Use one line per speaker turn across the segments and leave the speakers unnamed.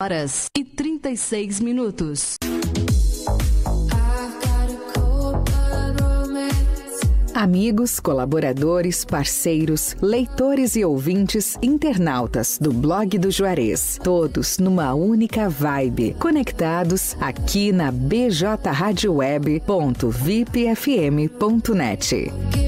horas e 36 minutos.
Amigos, colaboradores, parceiros, leitores e ouvintes, internautas do blog do Juarez, todos numa única vibe, conectados aqui na bjradioweb.vipfm.net.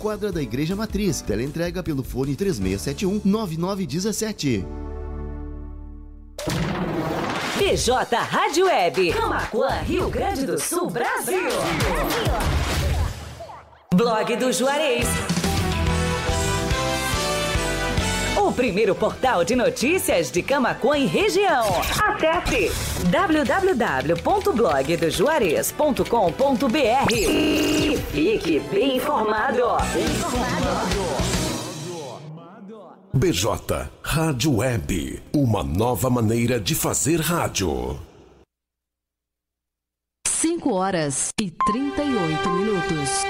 quadra da Igreja Matriz. Teleentrega pelo fone 3671 9917.
PJ Rádio Web, Camacuã, Rio Grande do Sul, Brasil. Blog do Juarez. O primeiro portal de notícias de Camacuã e região. Acesse www.blogdojuarez.com.br e fique bem informado. Bem informado.
BJ Rádio Web, uma nova maneira de fazer rádio.
5 horas e 38 minutos.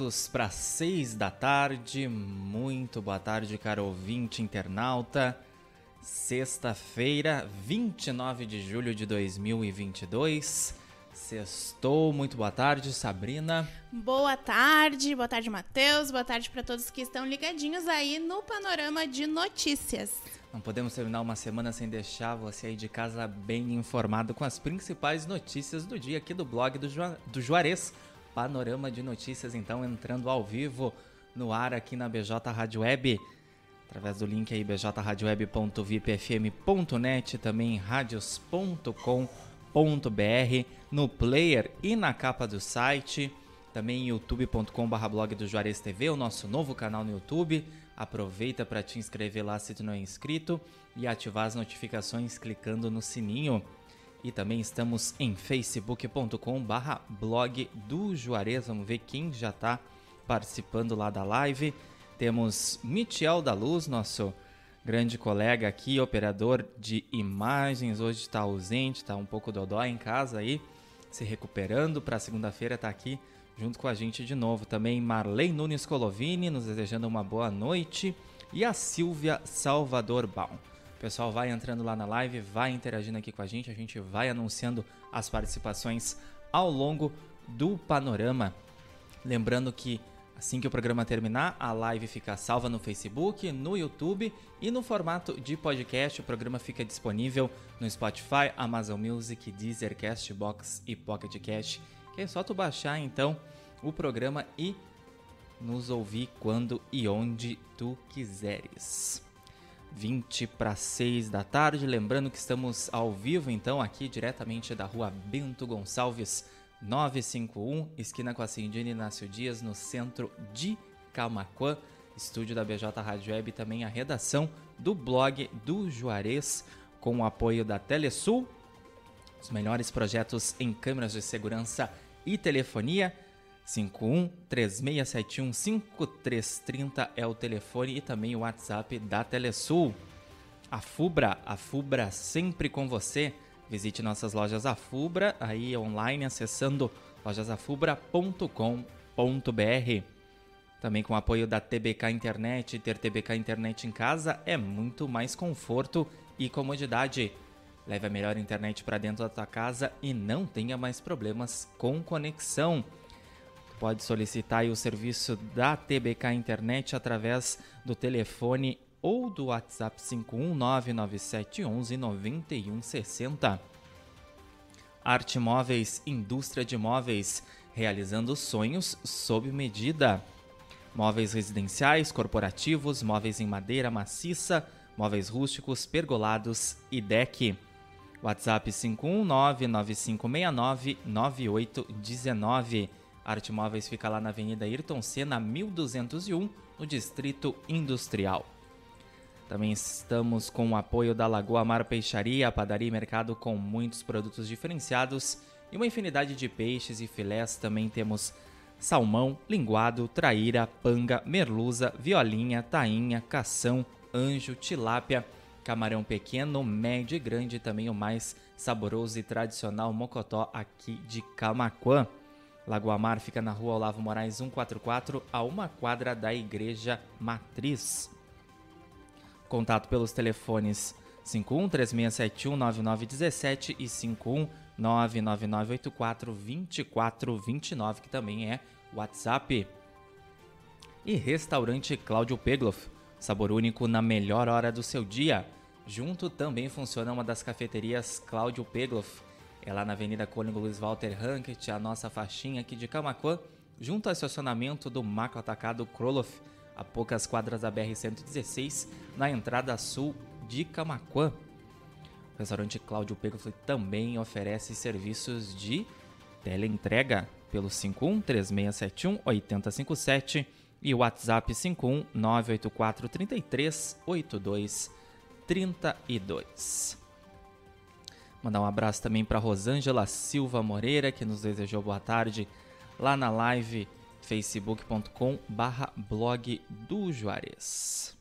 Minutos para seis da tarde. Muito boa tarde, caro ouvinte internauta. Sexta-feira, 29 de julho de 2022. Sextou, muito boa tarde, Sabrina.
Boa tarde, boa tarde, Matheus. Boa tarde para todos que estão ligadinhos aí no panorama de notícias.
Não podemos terminar uma semana sem deixar você aí de casa bem informado com as principais notícias do dia aqui do blog do, Ju do Juarez. Panorama de notícias, então, entrando ao vivo no ar aqui na BJ Rádio Web através do link aí bjradioweb.vipfm.net, também radios.com.br, no player e na capa do site, também youtube.com.br blog do Juarez TV, o nosso novo canal no YouTube. Aproveita para te inscrever lá se tu não é inscrito e ativar as notificações clicando no sininho. E também estamos em facebook.com/barra blog do Juarez. Vamos ver quem já está participando lá da live. Temos Michel da Luz, nosso grande colega aqui, operador de imagens. Hoje está ausente, está um pouco dodói em casa aí, se recuperando. Para segunda-feira está aqui junto com a gente de novo. Também Marley Nunes Colovini, nos desejando uma boa noite. E a Silvia Salvador Baum. O pessoal vai entrando lá na live, vai interagindo aqui com a gente, a gente vai anunciando as participações ao longo do panorama. Lembrando que assim que o programa terminar, a live fica salva no Facebook, no YouTube e no formato de podcast. O programa fica disponível no Spotify, Amazon Music, Deezer, Castbox e Pocket Cast. Que é só tu baixar então o programa e nos ouvir quando e onde tu quiseres. 20 para 6 da tarde. Lembrando que estamos ao vivo, então, aqui diretamente da rua Bento Gonçalves 951, esquina com a Cindina Inácio Dias, no centro de Camacuã. Estúdio da BJ Rádio Web e também a redação do blog do Juarez, com o apoio da Telesul. Os melhores projetos em câmeras de segurança e telefonia. 51 3671 5330 é o telefone e também o WhatsApp da Telesul. A Fubra, a Fubra sempre com você. Visite nossas lojas Afubra aí online acessando lojasafubra.com.br. Também com o apoio da TBK Internet, ter TBK Internet em casa é muito mais conforto e comodidade. Leve a melhor internet para dentro da tua casa e não tenha mais problemas com conexão. Pode solicitar o serviço da TBK Internet através do telefone ou do WhatsApp 51997119160. Arte Móveis, indústria de móveis, realizando sonhos sob medida. Móveis residenciais, corporativos, móveis em madeira maciça, móveis rústicos, pergolados e deck. WhatsApp 519-9569-9819. Arte Móveis fica lá na Avenida Ayrton Senna, 1201, no Distrito Industrial. Também estamos com o apoio da Lagoa Mar Peixaria, padaria e mercado com muitos produtos diferenciados e uma infinidade de peixes e filés. Também temos salmão, linguado, traíra, panga, merluza, violinha, tainha, cação, anjo, tilápia, camarão pequeno, médio e grande, também o mais saboroso e tradicional mocotó aqui de Camaquã. Lagoa Mar fica na rua Olavo Moraes 144, a uma quadra da Igreja Matriz. Contato pelos telefones 51 3671 9917 e 51 99984 2429, que também é WhatsApp. E restaurante Cláudio Pegloff, sabor único na melhor hora do seu dia. Junto também funciona uma das cafeterias Cláudio Pegloff. É lá na Avenida Cônigo Luiz Walter Hankett, a nossa faixinha aqui de Camacuã, junto ao estacionamento do Macro Atacado Kroloff, a poucas quadras da BR-116, na entrada sul de Camacuã. O restaurante Cláudio Pegloff também oferece serviços de teleentrega pelo 51 3671 8057 e WhatsApp 51 984 33 82 32. Mandar um abraço também para Rosângela Silva Moreira, que nos desejou boa tarde lá na live facebook.com barra blog do Juarez.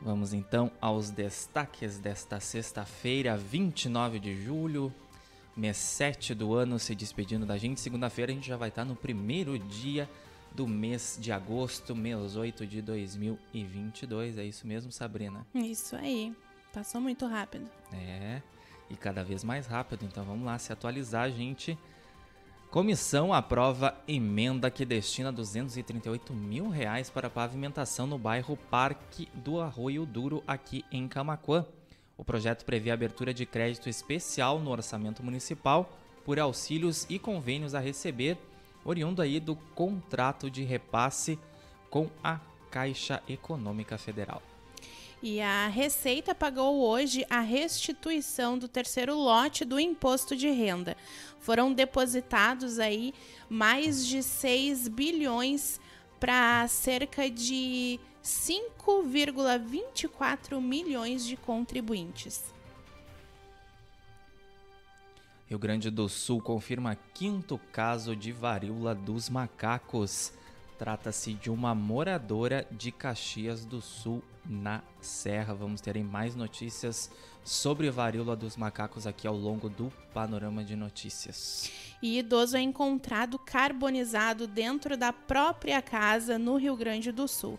Vamos então aos destaques desta sexta-feira, 29 de julho, mês 7 do ano, se despedindo da gente. Segunda-feira a gente já vai estar no primeiro dia do mês de agosto, mês 8 de 2022. É isso mesmo, Sabrina?
Isso aí. Passou muito rápido.
É, e cada vez mais rápido. Então vamos lá se atualizar, gente. Comissão aprova emenda que destina 238 mil reais para pavimentação no bairro Parque do Arroio Duro, aqui em Camaquã. O projeto prevê abertura de crédito especial no orçamento municipal por auxílios e convênios a receber, oriundo aí do contrato de repasse com a Caixa Econômica Federal.
E a Receita pagou hoje a restituição do terceiro lote do imposto de renda. Foram depositados aí mais de 6 bilhões para cerca de 5,24 milhões de contribuintes.
Rio Grande do Sul confirma quinto caso de varíola dos macacos. Trata-se de uma moradora de Caxias do Sul, na Serra. Vamos ter mais notícias sobre varíola dos macacos aqui ao longo do panorama de notícias.
E idoso é encontrado carbonizado dentro da própria casa no Rio Grande do Sul.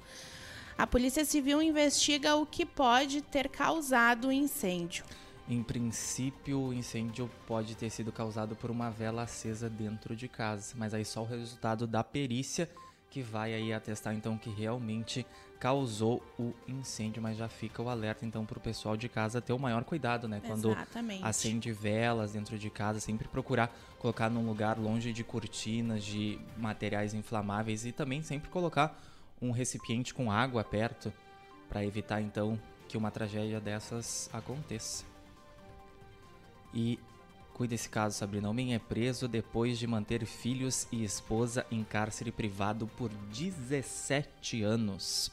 A Polícia Civil investiga o que pode ter causado o incêndio.
Em princípio, o incêndio pode ter sido causado por uma vela acesa dentro de casa, mas aí só o resultado da perícia que vai aí atestar então que realmente causou o incêndio, mas já fica o alerta então para o pessoal de casa ter o maior cuidado, né? Quando
Exatamente.
acende velas dentro de casa, sempre procurar colocar num lugar longe de cortinas, de materiais inflamáveis e também sempre colocar um recipiente com água perto para evitar então que uma tragédia dessas aconteça. E cuide desse caso, Sabrina. Homem é preso depois de manter filhos e esposa em cárcere privado por 17 anos.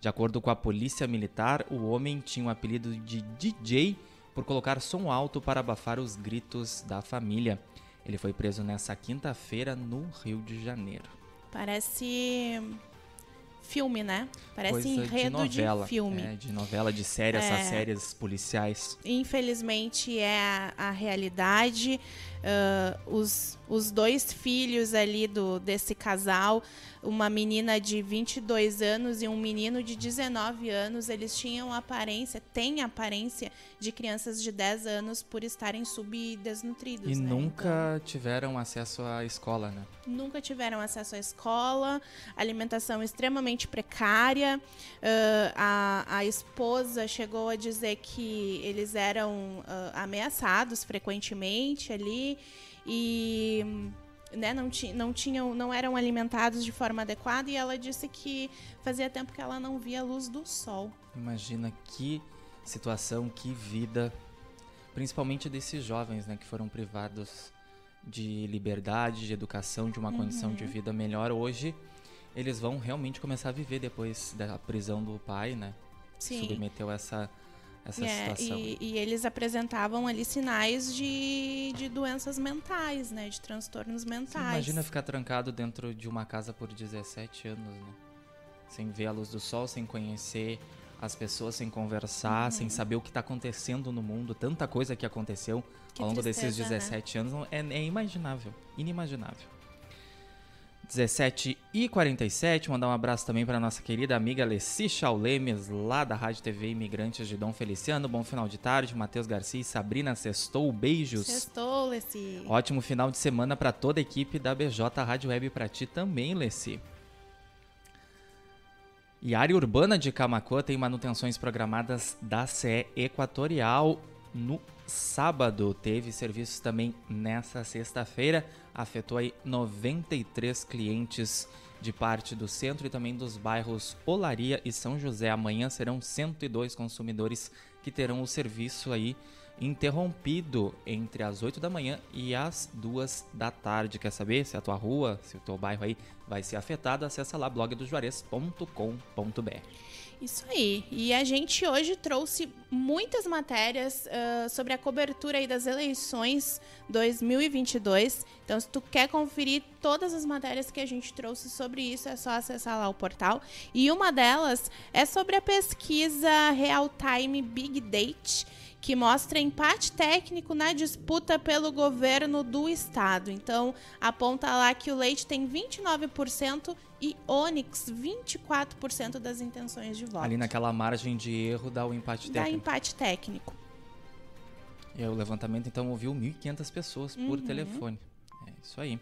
De acordo com a polícia militar, o homem tinha o apelido de DJ por colocar som alto para abafar os gritos da família. Ele foi preso nessa quinta-feira no Rio de Janeiro.
Parece filme, né? Parece
Coisa
enredo
de, novela,
de filme.
É, de novela, de série,
É.
essas séries policiais.
Infelizmente é a, a realidade. uh, os, os dois filhos ali do, desse casal, uma menina de 22 anos e um menino de 19 anos, eles tinham aparência, têm aparência de crianças de 10 anos por estarem subdesnutridos.
E
né?
nunca então, tiveram acesso à escola, né?
Nunca tiveram acesso à escola, alimentação extremamente precária. Uh, a, a esposa chegou a dizer que eles eram uh, ameaçados frequentemente ali e né, não, ti, não tinham, não eram alimentados de forma adequada e ela disse que fazia tempo que ela não via a luz do sol.
Imagina que situação, que vida, principalmente desses jovens, né, que foram privados de liberdade, de educação, de uma uhum. condição de vida melhor hoje, eles vão realmente começar a viver depois da prisão do pai, né? Sim. Submeteu essa essa é, situação.
E, e, eles apresentavam ali sinais de, de doenças mentais, né? De transtornos mentais. Você
imagina ficar trancado dentro de uma casa por 17 anos, né? Sem ver a luz do sol, sem conhecer as pessoas, sem conversar, uhum. sem saber o que está acontecendo no mundo. Tanta coisa que aconteceu que ao longo tristeza, desses 17 né? anos é, é imaginável, inimaginável. 17 e 47, mandar um abraço também para nossa querida amiga Leci Chaulemes, lá da Rádio TV Imigrantes de Dom Feliciano. Bom final de tarde, Matheus Garcia e Sabrina Sextou, beijos.
Sextou, Leci.
Ótimo final de semana para toda a equipe da BJ Rádio Web para ti também, Leci. E a área urbana de Camacuã tem manutenções programadas da CE Equatorial no sábado. Teve serviços também nessa sexta-feira. Afetou aí 93 clientes de parte do centro e também dos bairros Olaria e São José. Amanhã serão 102 consumidores que terão o serviço aí interrompido entre as 8 da manhã e as 2 da tarde. Quer saber se a tua rua, se o teu bairro aí vai ser afetado? Acessa lá blogdojuarez.com.br.
Isso aí. E a gente hoje trouxe muitas matérias uh, sobre a cobertura aí das eleições 2022. Então, se tu quer conferir todas as matérias que a gente trouxe sobre isso, é só acessar lá o portal. E uma delas é sobre a pesquisa Real Time Big Date que mostra empate técnico na disputa pelo governo do estado. Então, aponta lá que o Leite tem 29% e Onyx 24% das intenções de voto.
Ali naquela margem de erro dá o empate técnico.
Dá empate técnico.
E o levantamento então ouviu 1.500 pessoas por uhum. telefone. É isso aí.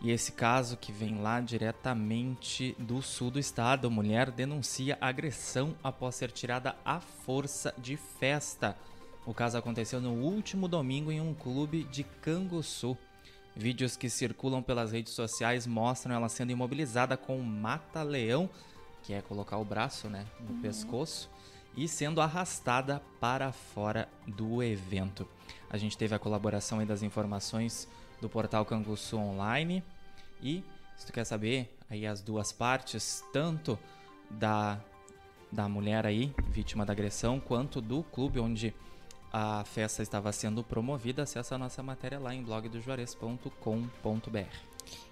E esse caso que vem lá diretamente do sul do estado, mulher denuncia agressão após ser tirada à força de festa. O caso aconteceu no último domingo em um clube de Canguçu. Vídeos que circulam pelas redes sociais mostram ela sendo imobilizada com um mata-leão, que é colocar o braço né, no uhum. pescoço, e sendo arrastada para fora do evento. A gente teve a colaboração das informações do portal Canguçu Online. E se tu quer saber aí as duas partes, tanto da, da mulher aí, vítima da agressão, quanto do clube onde a festa estava sendo promovida, acessa a nossa matéria lá em blogdojuarez.com.br.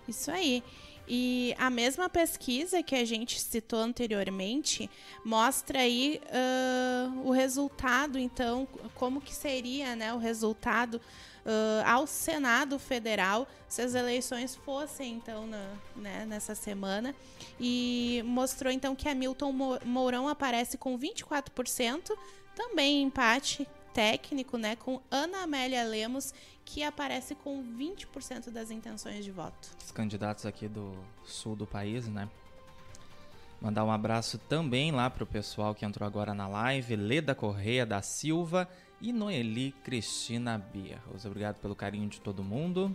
Isso aí. E a mesma pesquisa que a gente citou anteriormente mostra aí uh, o resultado, então, como que seria né, o resultado uh, ao Senado Federal se as eleições fossem então na, né, nessa semana e mostrou então que Hamilton Mourão aparece com 24%, também empate técnico, né, com Ana Amélia Lemos, que aparece com 20% das intenções de voto.
Os candidatos aqui do sul do país, né? Mandar um abraço também lá pro pessoal que entrou agora na live, Leda Correia da Silva e Noeli Cristina Bierros. Obrigado pelo carinho de todo mundo.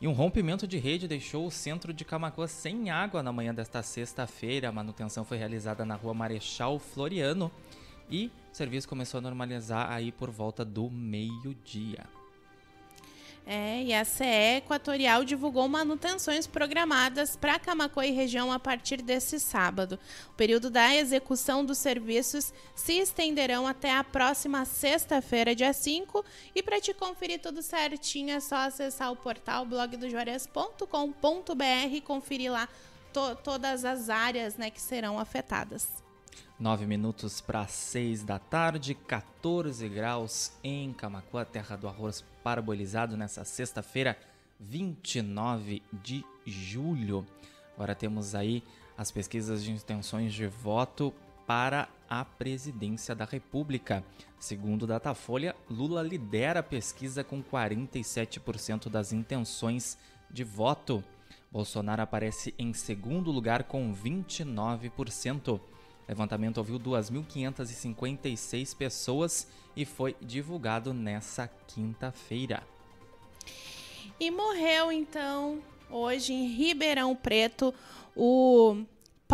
E um rompimento de rede deixou o centro de Camacuã sem água na manhã desta sexta-feira. A manutenção foi realizada na rua Marechal Floriano e o serviço começou a normalizar aí por volta do meio-dia.
É, e a CE Equatorial divulgou manutenções programadas para Camacuã e região a partir desse sábado. O período da execução dos serviços se estenderão até a próxima sexta-feira, dia 5. E para te conferir tudo certinho, é só acessar o portal blogdojuarez.com.br e conferir lá to todas as áreas né, que serão afetadas.
9 minutos para 6 da tarde, 14 graus em Camacuã, terra do arroz parabolizado, nessa sexta-feira, 29 de julho. Agora temos aí as pesquisas de intenções de voto para a presidência da República. Segundo Datafolha, Lula lidera a pesquisa com 47% das intenções de voto. Bolsonaro aparece em segundo lugar com 29%. Levantamento ouviu 2.556 pessoas e foi divulgado nessa quinta-feira.
E morreu então, hoje em Ribeirão Preto, o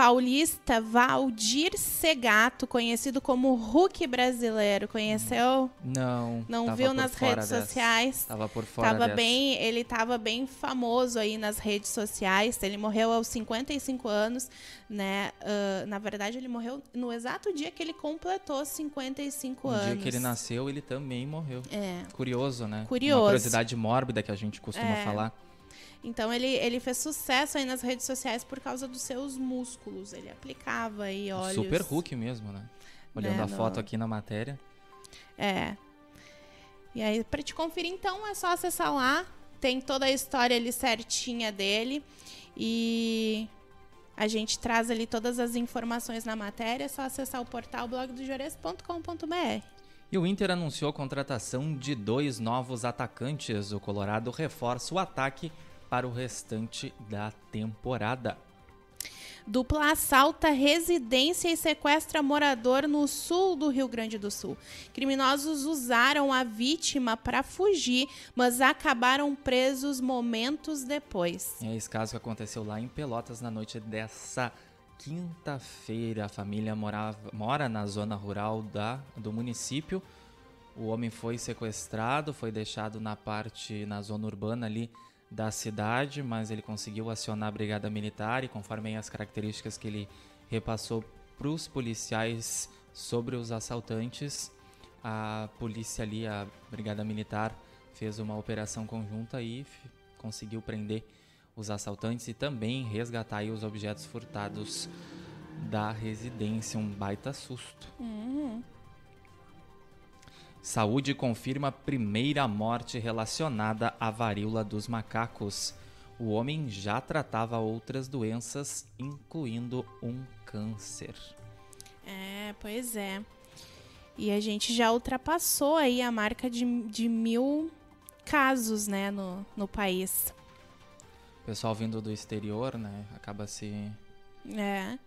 paulista Valdir Segato, conhecido como Hulk brasileiro. Conheceu?
Não.
Não viu nas redes
dessa.
sociais?
Tava por fora
Tava
dessa.
bem, ele estava bem famoso aí nas redes sociais. Ele morreu aos 55 anos, né? Ah, na verdade, ele morreu no exato dia que ele completou 55
No
anos.
dia que ele nasceu, ele também morreu.
É.
Curioso, né?
Curioso.
Uma curiosidade mórbida que a gente costuma
É.
falar.
Então ele, ele fez sucesso aí nas redes sociais por causa dos seus músculos. Ele aplicava aí óleos.
Super Hulk mesmo, né? Olhando
Né,
a
no-
foto aqui na matéria.
É. E aí, pra te conferir, então, é só acessar lá. Tem toda a história ali certinha dele. E a gente traz ali todas as informações na matéria. É só acessar o portal blogdojores.com.br.
E o Inter anunciou a contratação de dois novos atacantes. O Colorado reforça o ataque para o restante da temporada.
Dupla assalta residência e sequestra morador no sul do Rio Grande do Sul. Criminosos usaram a vítima para fugir, mas acabaram presos momentos depois.
É esse caso que aconteceu lá em Pelotas na noite dessa quinta-feira. A família morava, mora na zona rural da, do município. O homem foi sequestrado, foi deixado na parte, na zona urbana ali da cidade, mas ele conseguiu acionar a brigada militar e conforme as características que ele repassou para os policiais sobre os assaltantes, a polícia ali, a brigada militar, fez uma operação conjunta e conseguiu prender os assaltantes e também resgatar os objetos furtados da residência. Um baita susto. Saúde confirma primeira morte relacionada à varíola dos macacos. O homem já tratava outras doenças, incluindo um câncer.
É, pois é. E a gente já ultrapassou aí a marca de, de mil casos, né, no, no país.
O pessoal vindo do exterior, né, acaba se
É.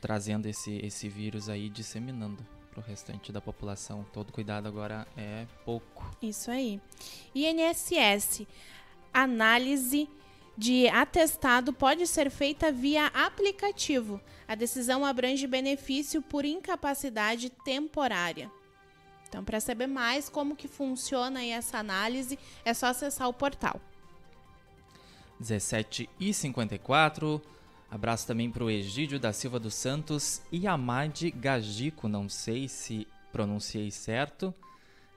trazendo esse, esse vírus aí, disseminando para o restante da população. Todo cuidado agora é pouco.
Isso aí. INSS. Análise de atestado pode ser feita via aplicativo. A decisão abrange benefício por incapacidade temporária. Então, para saber mais como que funciona essa análise, é só acessar o portal.
17 e 54. Abraço também para o Egídio da Silva dos Santos e Amade Gagico, não sei se pronunciei certo,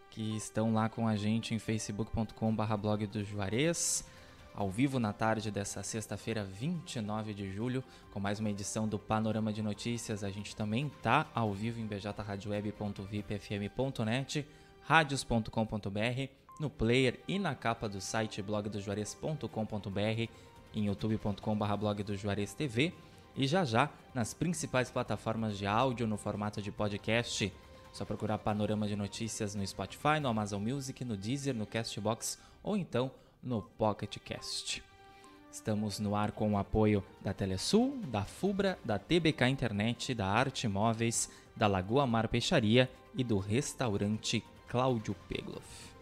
que estão lá com a gente em facebook.com.br blog do Juarez, ao vivo na tarde dessa sexta-feira, 29 de julho, com mais uma edição do Panorama de Notícias. A gente também tá ao vivo em bjradioweb.vipfm.net, radios.com.br, no player e na capa do site blogdojuarez.com.br, em youtube.com.br blog do Juarez TV e já já nas principais plataformas de áudio no formato de podcast. Só procurar Panorama de Notícias no Spotify, no Amazon Music, no Deezer, no Castbox ou então no Pocket Cast. Estamos no ar com o apoio da Telesul, da Fubra, da TBK Internet, da Arte Móveis, da Lagoa Mar Peixaria e do restaurante Cláudio Pegloff.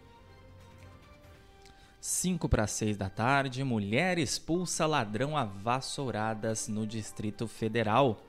5 para 6 da tarde, mulher expulsa ladrão a vassouradas no Distrito Federal.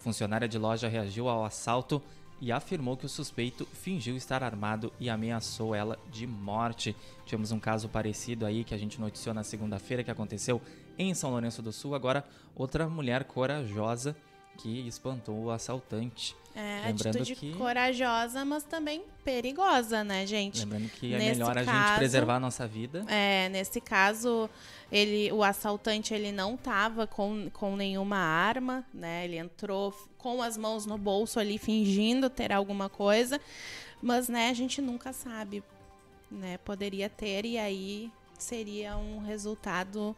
Funcionária de loja reagiu ao assalto e afirmou que o suspeito fingiu estar armado e ameaçou ela de morte. Tivemos um caso parecido aí que a gente noticiou na segunda-feira que aconteceu em São Lourenço do Sul. Agora, outra mulher corajosa que espantou o assaltante.
É,
Lembrando
atitude
que-
corajosa, mas também perigosa, né, gente?
Lembrando que é
Nesse
melhor a gente preservar a nossa vida.
É, nesse caso, ele, o assaltante ele não tava com, com nenhuma arma, né? Ele entrou com as mãos no bolso ali, fingindo ter alguma coisa, mas né, a gente nunca sabe, né? Poderia ter e aí seria um resultado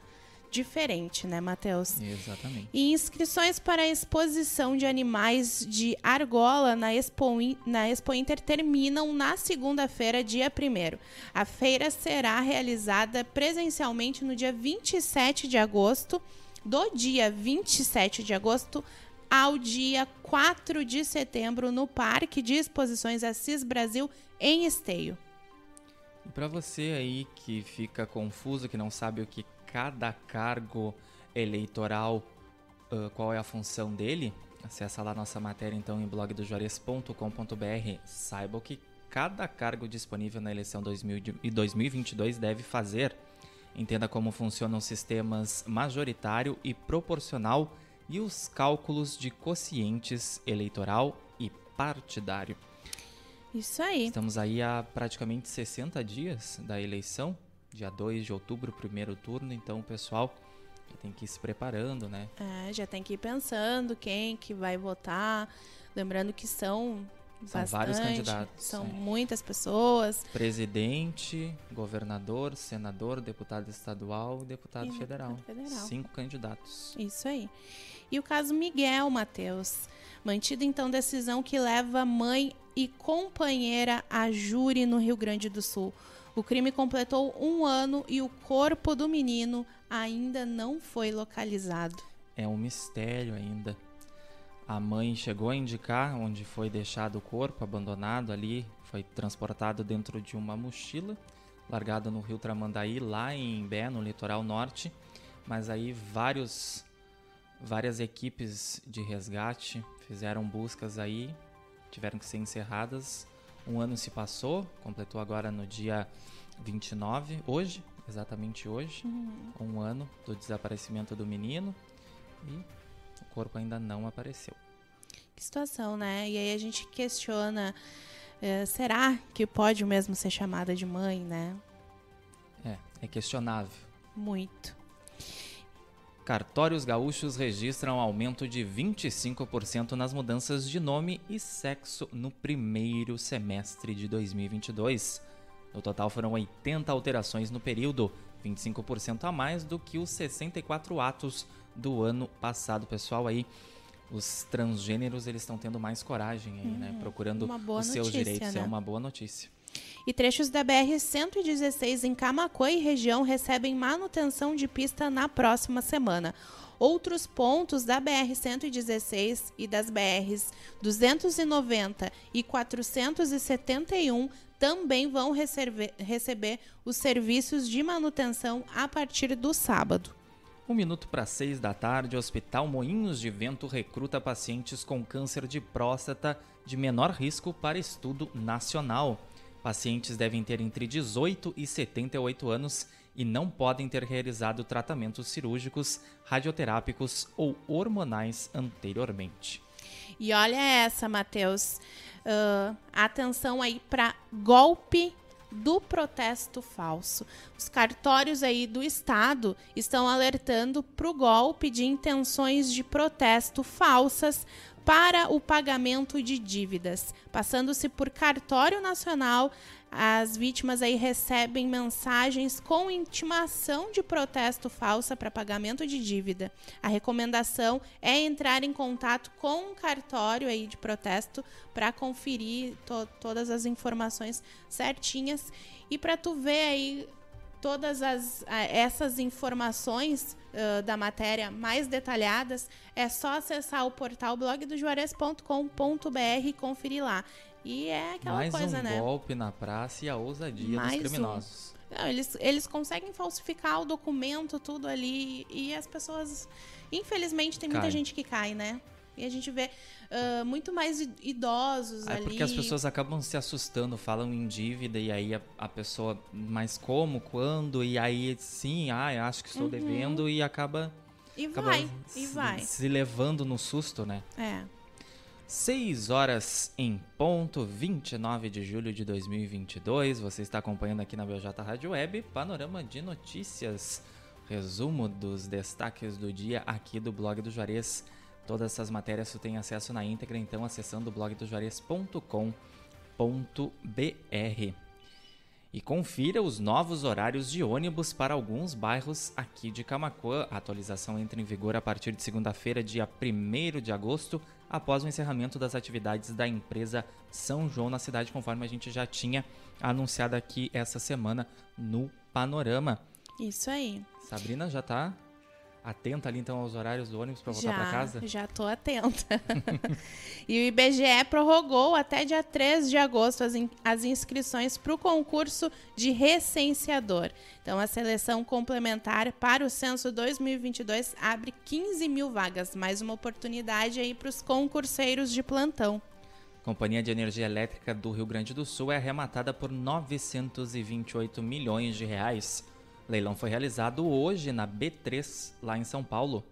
diferente, né, Matheus?
Exatamente.
E inscrições para a exposição de animais de argola na Expo, na Expo Inter terminam na segunda-feira, dia 1 A feira será realizada presencialmente no dia 27 de agosto, do dia 27 de agosto ao dia 4 de setembro, no Parque de Exposições Assis Brasil, em Esteio.
E para você aí que fica confuso, que não sabe o que cada cargo eleitoral, ah, qual é a função dele, acessa lá nossa matéria então em blogdojuarez.com.br. Saiba o que cada cargo disponível na eleição 2000 de- e 2022 deve fazer. Entenda como funcionam os sistemas majoritário e proporcional e os cálculos de quocientes eleitoral e partidário.
Isso aí.
Estamos aí há praticamente 60 dias da eleição, dia 2 de outubro, primeiro turno, então o pessoal já tem que ir se preparando, né?
É, já tem que ir pensando quem que vai votar. Lembrando que são,
São vários candidatos,
São
é.
muitas pessoas.
Presidente, governador, senador, deputado estadual e deputado
E
federal.
deputado federal.
Cinco candidatos.
Isso aí. E o caso Miguel Matheus. Mantido então decisão que leva mãe e companheira a júri no Rio Grande do Sul. O crime completou um ano e o corpo do menino ainda não foi localizado.
É um mistério ainda. A mãe chegou a indicar onde foi deixado o corpo, abandonado ali, foi transportado dentro de uma mochila, largado no rio Tramandaí, lá em Bé, no litoral norte. Mas aí vários, várias equipes de resgate fizeram buscas aí, tiveram que ser encerradas. Um ano se passou, completou agora no dia 29, hoje, exatamente hoje, um ano do desaparecimento do menino e corpo ainda não apareceu.
Que situação, né? E aí a gente questiona: eh, será que pode mesmo ser chamada de mãe, né?
É, é questionável.
Muito.
Cartórios gaúchos registram aumento de 25% nas mudanças de nome e sexo no primeiro semestre de 2022. No total foram 80 alterações no período, 25% a mais do que os 64 atos do ano passado. Pessoal, aí os transgêneros eles estão tendo mais coragem aí, né? Procurando
uma boa
os seus
notícia,
direitos.
né?
É uma boa notícia.
E trechos da BR-116 em Camacuã e região recebem manutenção de pista na próxima semana. Outros pontos da BR-116 e das BRs 290 e 471 também vão receber, receber os serviços de manutenção a partir do sábado.
Um minuto para seis da tarde, o Hospital Moinhos de Vento recruta pacientes com câncer de próstata de menor risco para estudo nacional. Pacientes devem ter entre 18 e 78 anos e não podem ter realizado tratamentos cirúrgicos, radioterápicos ou hormonais anteriormente.
E olha essa, Matheus. Ah, atenção aí para golpe do protesto falso. Os cartórios aí do estado estão alertando para o golpe de intenções de protesto falsas para o pagamento de dívidas. Passando-se por cartório nacional, as vítimas aí recebem mensagens com intimação de protesto falsa para pagamento de dívida. A recomendação é entrar em contato com um cartório aí de protesto para conferir to- todas as informações certinhas e para tu ver aí todas as, essas informações ah, da matéria mais detalhadas, é só acessar o portal blogdojuarez.com.br e conferir lá. E é aquela
Mais
coisa,
um
né?
golpe na praça e a ousadia
Mais um.
dos criminosos.
Não, eles, eles conseguem falsificar o documento, tudo ali, e as pessoas. Infelizmente, tem muita
Cai.
gente que cai, né? E a gente vê ah, muito mais idosos
É
ali.
porque as pessoas acabam se assustando, falam em dívida e aí a, a pessoa, mas como, quando? E aí, sim, ah, eu acho que
Uhum.
estou devendo e acaba
E
acaba
vai, e
se-
vai.
Se levando no susto, né?
É.
6 horas em ponto, 29 de julho de 2022. Você está acompanhando aqui na BJ Rádio Web, panorama de notícias, resumo dos destaques do dia aqui do blog do Juarez. Todas essas matérias você tem acesso na íntegra, então acessando blogdojuarez.com.br. E confira os novos horários de ônibus para alguns bairros aqui de Camacuã. A atualização entra em vigor a partir de segunda-feira, dia 1 de agosto, após o encerramento das atividades da empresa São João na cidade, conforme a gente já tinha anunciado aqui essa semana no Panorama.
Isso aí.
Sabrina já tá atenta ali então aos horários do ônibus para voltar para casa?
já tô atenta. e o IBGE prorrogou até dia 3 de agosto as, in- as inscrições para o concurso de recenseador. Então, a seleção complementar para o censo 2022 abre 15 mil vagas, mais uma oportunidade aí para os concurseiros de plantão.
Companhia de Energia Elétrica do Rio Grande do Sul é arrematada por 928 milhões de reais. Leilão foi realizado hoje na B3, lá em São Paulo.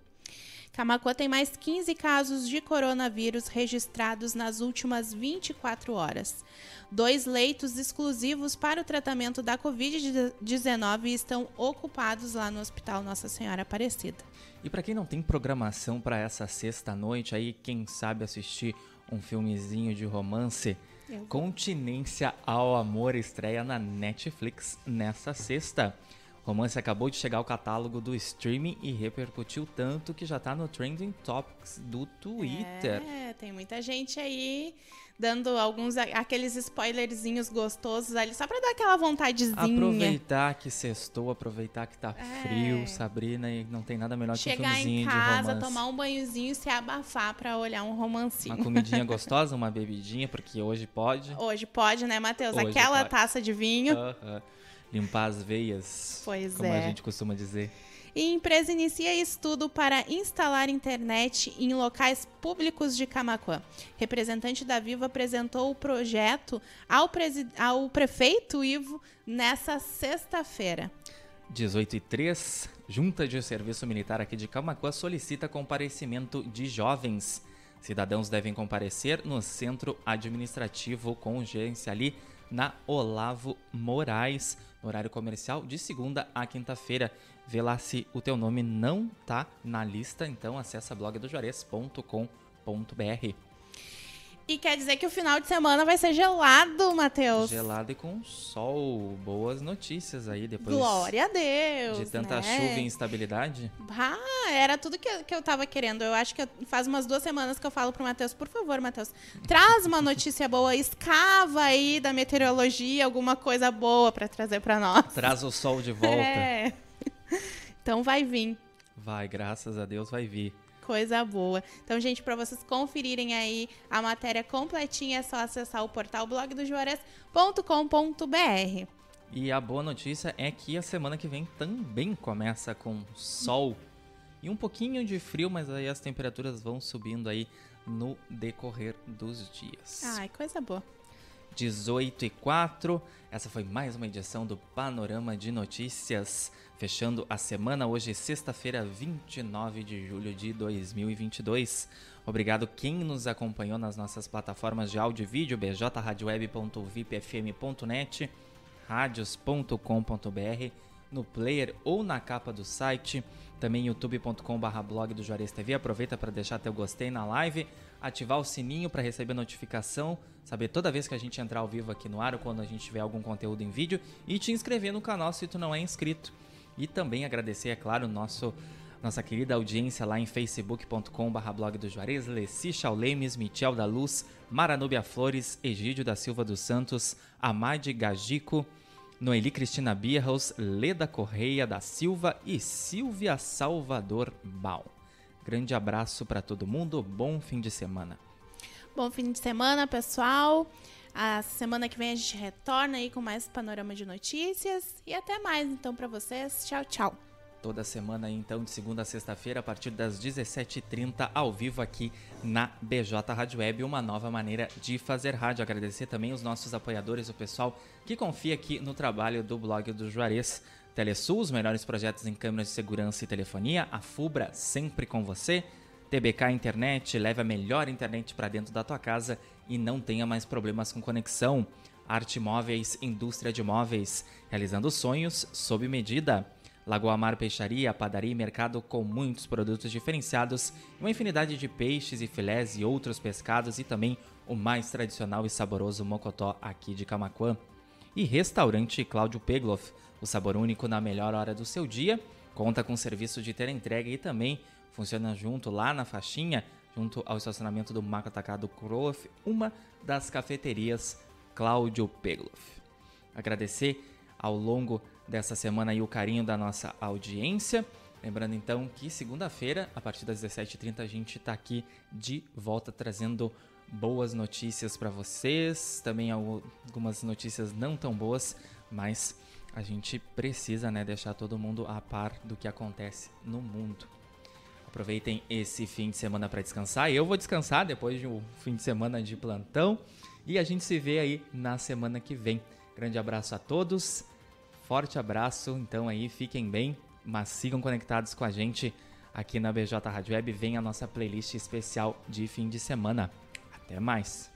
Camacuã tem mais 15 casos de coronavírus registrados nas últimas 24 horas. Dois leitos exclusivos para o tratamento da Covid-19 estão ocupados lá no Hospital Nossa Senhora Aparecida.
E para quem não tem programação para essa sexta noite aí, quem sabe assistir um filmezinho de romance,
Eu.
Continência ao Amor estreia na Netflix nessa sexta. Romance acabou de chegar ao catálogo do streaming e repercutiu tanto que já tá no Trending Topics do Twitter.
É, tem muita gente aí dando alguns aqueles spoilerzinhos gostosos ali, só pra dar aquela vontadezinha.
Aproveitar que sextou, aproveitar que tá
É.
frio, Sabrina, e não tem nada melhor que um
Chegar
filmezinho
em casa, tomar um banhozinho e se abafar pra olhar um romancinho.
Uma comidinha gostosa, uma bebidinha, porque hoje pode.
Hoje pode, né, Matheus?
Hoje
Aquela
pode.
taça de vinho.
Aham. Limpar as veias,
Pois
como
é.
a gente costuma dizer.
E empresa inicia estudo para instalar internet em locais públicos de Camaquã. Representante da Vivo apresentou o projeto ao, ao prefeito Ivo nessa sexta-feira.
18 e 3, Junta de Serviço Militar aqui de Camacuã solicita comparecimento de jovens. Cidadãos devem comparecer no Centro Administrativo com urgência ali na Olavo Moraes, no horário comercial de segunda a quinta-feira. Vê lá se o teu nome não tá na lista, então acessa blogdojuarez.com.br.
E quer dizer que o final de semana vai ser gelado, Matheus.
Gelado e com sol, boas notícias aí depois
Glória a Deus.
de tanta
né?
chuva e instabilidade.
Ah, era tudo que, eu- que eu tava querendo. Eu acho que eu- faz umas duas semanas que eu falo pro Matheus, por favor, Matheus, traz uma notícia boa, escava aí da meteorologia alguma coisa boa pra trazer pra nós.
Traz o sol de volta.
É. Então vai vir
Vai, graças a Deus vai vir.
Coisa boa. Então, gente, pra vocês conferirem aí a matéria completinha, é só acessar o portal blogdojuarez.com.br.
E a boa notícia é que a semana que vem também começa com sol e um pouquinho de frio, mas aí as temperaturas vão subindo aí no decorrer dos dias.
Ai, coisa boa.
18 e 4. Essa foi mais uma edição do Panorama de Notícias, fechando a semana hoje, sexta-feira, 29 de julho de 2022. Obrigado quem nos acompanhou nas nossas plataformas de áudio e vídeo, bjradioweb.vipfm.net, radios.com.br, no player ou na capa do site, também youtube.com.br blog do Juarez TV. Aproveita para deixar teu gostei na live, ativar o sininho para receber notificação, saber toda vez que a gente entrar ao vivo aqui no ar ou quando a gente tiver algum conteúdo em vídeo e te inscrever no canal se tu não é inscrito. E também agradecer, é claro, nosso nossa querida audiência lá em facebook.com.br blog do Juarez, Leci Chaulemes, Michel da Luz, Maranúbia Flores, Egídio da Silva dos Santos, Amade Gagico, Noeli Cristina Bierhaus, Leda Correia da Silva e Silvia Salvador Bal. Grande abraço para todo mundo, bom fim de semana.
Bom fim de semana, pessoal. A semana que vem a gente retorna aí com mais panorama de notícias. E até mais, então, pra vocês. Tchau, tchau.
Toda semana, então, de segunda a sexta-feira, a partir das 17h30, ao vivo aqui na BJ Rádio Web, uma nova maneira de fazer rádio. Agradecer também os nossos apoiadores, o pessoal que confia aqui no trabalho do blog do Juarez. Telesul, os melhores projetos em câmeras de segurança e telefonia. A Fubra, sempre com você. TBK Internet, leve a melhor internet para dentro da tua casa e não tenha mais problemas com conexão. Arte Móveis, indústria de móveis, realizando sonhos sob medida. Lagoa Mar Peixaria, padaria e mercado com muitos produtos diferenciados, uma infinidade de peixes e filés e outros pescados e também o mais tradicional e saboroso mocotó aqui de Camaquã. E Restaurante Cláudio Pegloff, o sabor único na melhor hora do seu dia, conta com serviço de ter entrega e também funciona junto lá na faixinha, junto ao estacionamento do Maco Atacado Croft, uma das cafeterias Cláudio Pegloff. Agradecer ao longo dessa semana o carinho da nossa audiência. Lembrando então que segunda-feira, a partir das 17h30, a gente está aqui de volta trazendo boas notícias para vocês, também algumas notícias não tão boas, mas a gente precisa né, deixar todo mundo a par do que acontece no mundo. Aproveitem esse fim de semana para descansar. Eu vou descansar depois de um fim de semana de plantão e a gente se vê aí na semana que vem. Grande abraço a todos, forte abraço. Então aí fiquem bem, mas sigam conectados com a gente aqui na BJ Rádio Web. Vem a nossa playlist especial de fim de semana. Até mais!